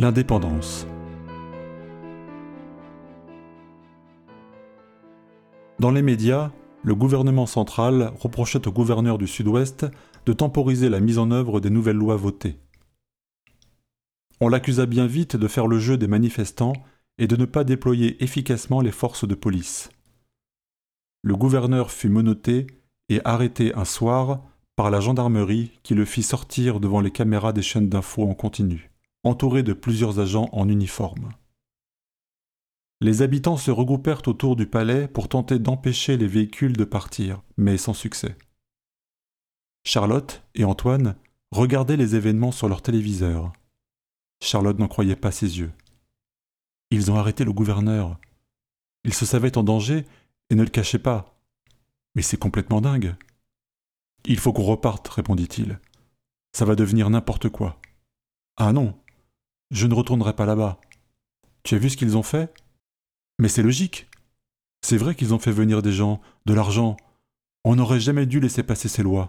L'indépendance. Dans les médias, le gouvernement central reprochait au gouverneur du Sud-Ouest de temporiser la mise en œuvre des nouvelles lois votées. On l'accusa bien vite de faire le jeu des manifestants et de ne pas déployer efficacement les forces de police. Le gouverneur fut menotté et arrêté un soir par la gendarmerie qui le fit sortir devant les caméras des chaînes d'infos en continu, entouré de plusieurs agents en uniforme. Les habitants se regroupèrent autour du palais pour tenter d'empêcher les véhicules de partir, mais sans succès. Charlotte et Antoine regardaient les événements sur leur téléviseur. Charlotte n'en croyait pas ses yeux. Ils ont arrêté le gouverneur. Il se savait en danger et ne le cachait pas. Mais c'est complètement dingue. Il faut qu'on reparte, répondit-il. Ça va devenir n'importe quoi. Ah non, je ne retournerai pas là-bas. Tu as vu ce qu'ils ont fait? Mais c'est logique. C'est vrai qu'ils ont fait venir des gens, de l'argent. On n'aurait jamais dû laisser passer ces lois.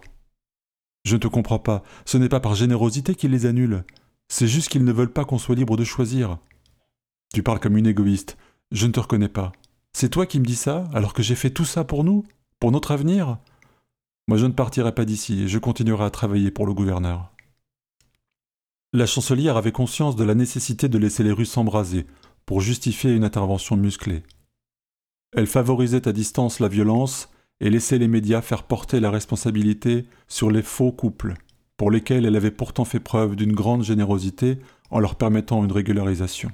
Je ne te comprends pas. Ce n'est pas par générosité qu'ils les annulent. C'est juste qu'ils ne veulent pas qu'on soit libre de choisir. Tu parles comme une égoïste. Je ne te reconnais pas. C'est toi qui me dis ça, alors que j'ai fait tout ça pour nous Pour notre avenir? Moi, je ne partirai pas d'ici et je continuerai à travailler pour le gouverneur. La chancelière avait conscience de la nécessité de laisser les rues s'embraser pour justifier une intervention musclée. Elle favorisait à distance la violence et laissait les médias faire porter la responsabilité sur les faux couples, pour lesquels elle avait pourtant fait preuve d'une grande générosité en leur permettant une régularisation.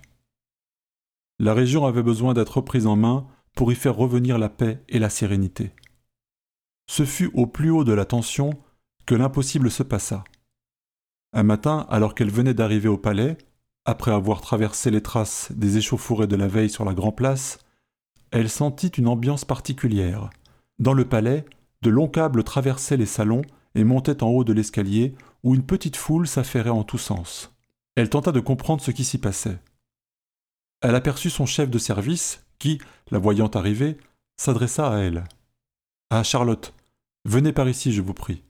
La région avait besoin d'être reprise en main pour y faire revenir la paix et la sérénité. Ce fut au plus haut de la tension que l'impossible se passa. Un matin, alors qu'elle venait d'arriver au palais, après avoir traversé les traces des échauffourées de la veille sur la Grand Place, elle sentit une ambiance particulière. Dans le palais, de longs câbles traversaient les salons et montaient en haut de l'escalier où une petite foule s'affairait en tous sens. Elle tenta de comprendre ce qui s'y passait. Elle aperçut son chef de service qui, la voyant arriver, s'adressa à elle. Ah, Charlotte, venez par ici, je vous prie.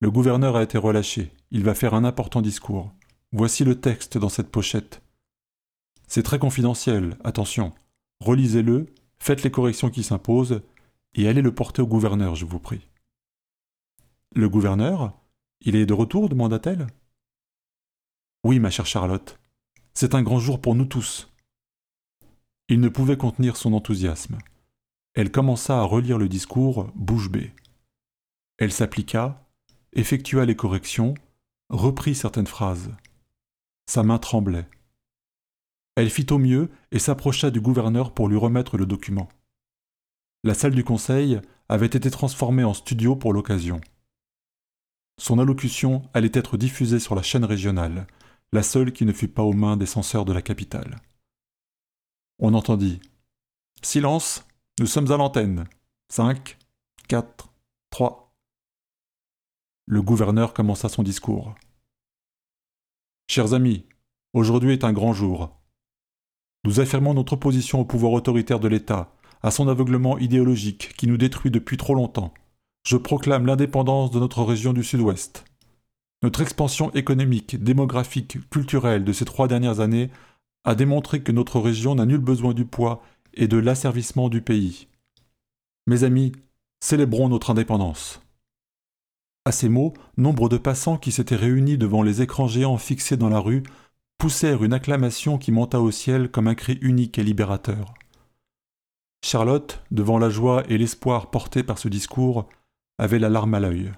Le gouverneur a été relâché. Il va faire un important discours. Voici le texte dans cette pochette. C'est très confidentiel, attention. Relisez-le, faites les corrections qui s'imposent, et allez le porter au gouverneur, je vous prie. Le gouverneur Il est de retour demanda-t-elle. Oui, ma chère Charlotte. C'est un grand jour pour nous tous. Il ne pouvait contenir son enthousiasme. Elle commença à relire le discours bouche bée. Elle s'appliqua, effectua les corrections, reprit certaines phrases. Sa main tremblait. Elle fit au mieux et s'approcha du gouverneur pour lui remettre le document. La salle du conseil avait été transformée en studio pour l'occasion. Son allocution allait être diffusée sur la chaîne régionale, la seule qui ne fut pas aux mains des censeurs de la capitale. On entendit Silence nous sommes à l'antenne. 5, 4, 3. Le gouverneur commença son discours. Chers amis, aujourd'hui est un grand jour. Nous affirmons notre opposition au pouvoir autoritaire de l'État, à son aveuglement idéologique qui nous détruit depuis trop longtemps. Je proclame l'indépendance de notre région du Sud-Ouest. Notre expansion économique, démographique, culturelle de ces trois dernières années a démontré que notre région n'a nul besoin du poids et de l'asservissement du pays. Mes amis, célébrons notre indépendance. À ces mots, nombre de passants qui s'étaient réunis devant les écrans géants fixés dans la rue poussèrent une acclamation qui monta au ciel comme un cri unique et libérateur. Charlotte, devant la joie et l'espoir portés par ce discours, avait la larme à l'œil.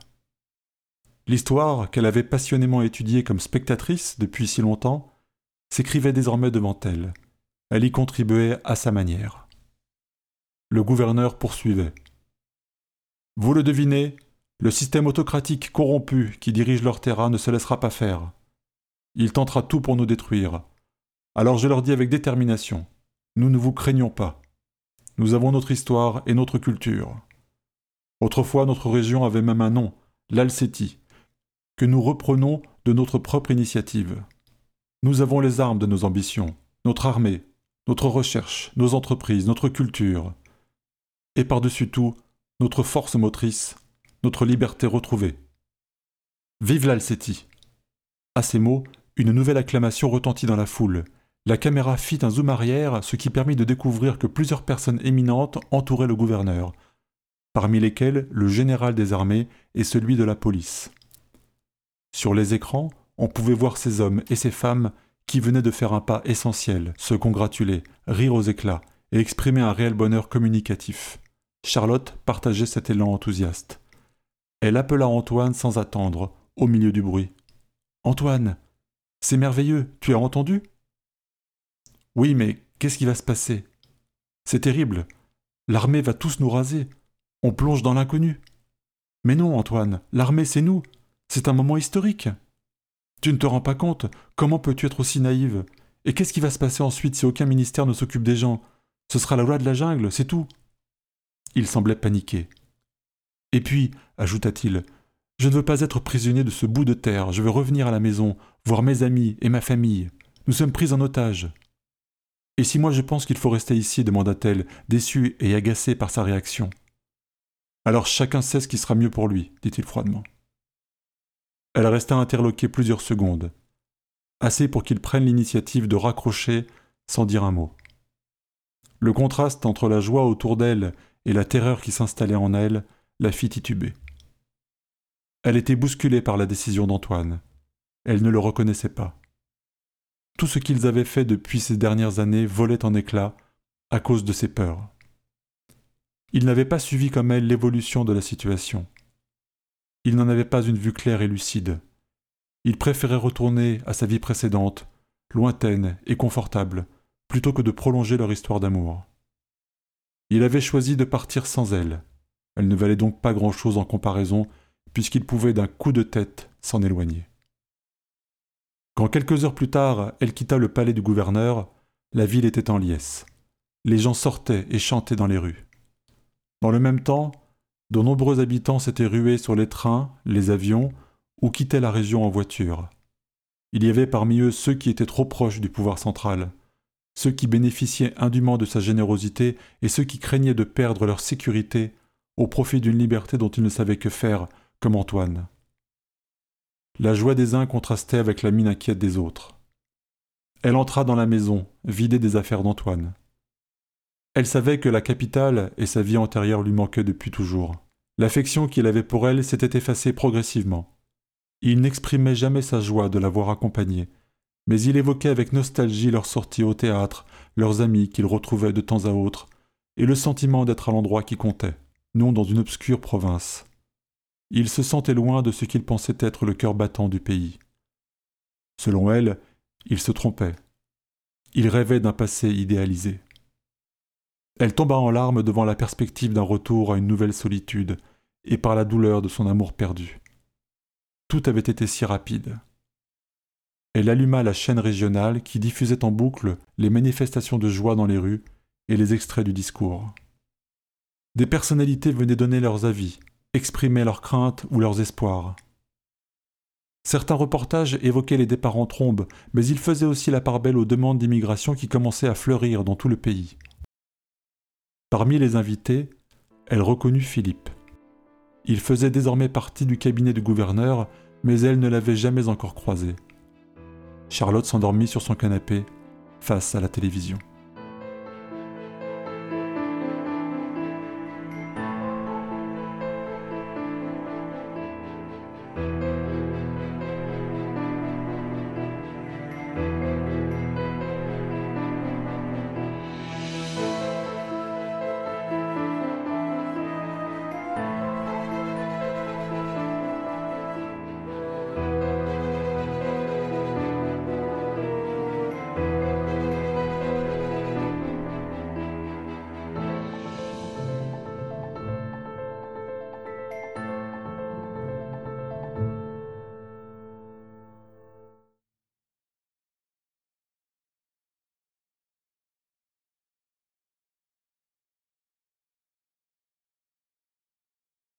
L'histoire, qu'elle avait passionnément étudiée comme spectatrice depuis si longtemps, s'écrivait désormais devant elle. Elle y contribuait à sa manière. Le gouverneur poursuivait. Vous le devinez, le système autocratique corrompu qui dirige leur terrain ne se laissera pas faire. Il tentera tout pour nous détruire. Alors je leur dis avec détermination, nous ne vous craignons pas. Nous avons notre histoire et notre culture. Autrefois notre région avait même un nom, l'Alcétie, que nous reprenons de notre propre initiative. Nous avons les armes de nos ambitions, notre armée, notre recherche, nos entreprises, notre culture, et par-dessus tout, notre force motrice, notre liberté retrouvée. Vive l'Alcétie À ces mots, une nouvelle acclamation retentit dans la foule. La caméra fit un zoom arrière, ce qui permit de découvrir que plusieurs personnes éminentes entouraient le gouverneur, parmi lesquelles le général des armées et celui de la police. Sur les écrans, on pouvait voir ces hommes et ces femmes qui venaient de faire un pas essentiel, se congratuler, rire aux éclats et exprimer un réel bonheur communicatif. Charlotte partageait cet élan enthousiaste. Elle appela Antoine sans attendre, au milieu du bruit. Antoine, c'est merveilleux, tu as entendu? Oui, mais qu'est-ce qui va se passer? C'est terrible. L'armée va tous nous raser. On plonge dans l'inconnu. Mais non, Antoine, l'armée, c'est nous. C'est un moment historique. Tu ne te rends pas compte? Comment peux-tu être aussi naïve? Et qu'est-ce qui va se passer ensuite si aucun ministère ne s'occupe des gens? Ce sera la loi de la jungle, c'est tout. Il semblait paniqué. Et puis, ajouta-t-il, je ne veux pas être prisonnier de ce bout de terre, je veux revenir à la maison, voir mes amis et ma famille. Nous sommes pris en otage. Et si moi je pense qu'il faut rester ici demanda-t-elle, déçue et agacée par sa réaction. Alors chacun sait ce qui sera mieux pour lui, dit-il froidement. Elle resta interloquée plusieurs secondes, assez pour qu'il prenne l'initiative de raccrocher sans dire un mot. Le contraste entre la joie autour d'elle et la terreur qui s'installait en elle la fit tituber. Elle était bousculée par la décision d'Antoine. Elle ne le reconnaissait pas. Tout ce qu'ils avaient fait depuis ces dernières années volait en éclats à cause de ses peurs. Il n'avait pas suivi comme elle l'évolution de la situation. Il n'en avait pas une vue claire et lucide. Il préférait retourner à sa vie précédente, lointaine et confortable, plutôt que de prolonger leur histoire d'amour. Il avait choisi de partir sans elle. Elle ne valait donc pas grand-chose en comparaison, puisqu'il pouvait d'un coup de tête s'en éloigner. Quand quelques heures plus tard elle quitta le palais du gouverneur, la ville était en liesse. Les gens sortaient et chantaient dans les rues. Dans le même temps, de nombreux habitants s'étaient rués sur les trains, les avions, ou quittaient la région en voiture. Il y avait parmi eux ceux qui étaient trop proches du pouvoir central, ceux qui bénéficiaient indûment de sa générosité et ceux qui craignaient de perdre leur sécurité au profit d'une liberté dont ils ne savaient que faire, comme Antoine. La joie des uns contrastait avec la mine inquiète des autres. Elle entra dans la maison, vidée des affaires d'Antoine. Elle savait que la capitale et sa vie antérieure lui manquaient depuis toujours. L'affection qu'il avait pour elle s'était effacée progressivement. Il n'exprimait jamais sa joie de l'avoir accompagnée, mais il évoquait avec nostalgie leurs sorties au théâtre, leurs amis qu'il retrouvait de temps à autre, et le sentiment d'être à l'endroit qui comptait, dans une obscure province. Il se sentait loin de ce qu'il pensait être le cœur battant du pays. Selon elle, il se trompait. Il rêvait d'un passé idéalisé. Elle tomba en larmes devant la perspective d'un retour à une nouvelle solitude, et par la douleur de son amour perdu. Tout avait été si rapide. Elle alluma la chaîne régionale qui diffusait en boucle les manifestations de joie dans les rues et les extraits du discours. Des personnalités venaient donner leurs avis, exprimer leurs craintes ou leurs espoirs. Certains reportages évoquaient les départs en trombe, mais ils faisaient aussi la part belle aux demandes d'immigration qui commençaient à fleurir dans tout le pays. Parmi les invités, elle reconnut Philippe. Il faisait désormais partie du cabinet du gouverneur, mais elle ne l'avait jamais encore croisé. Charlotte s'endormit sur son canapé, face à la télévision.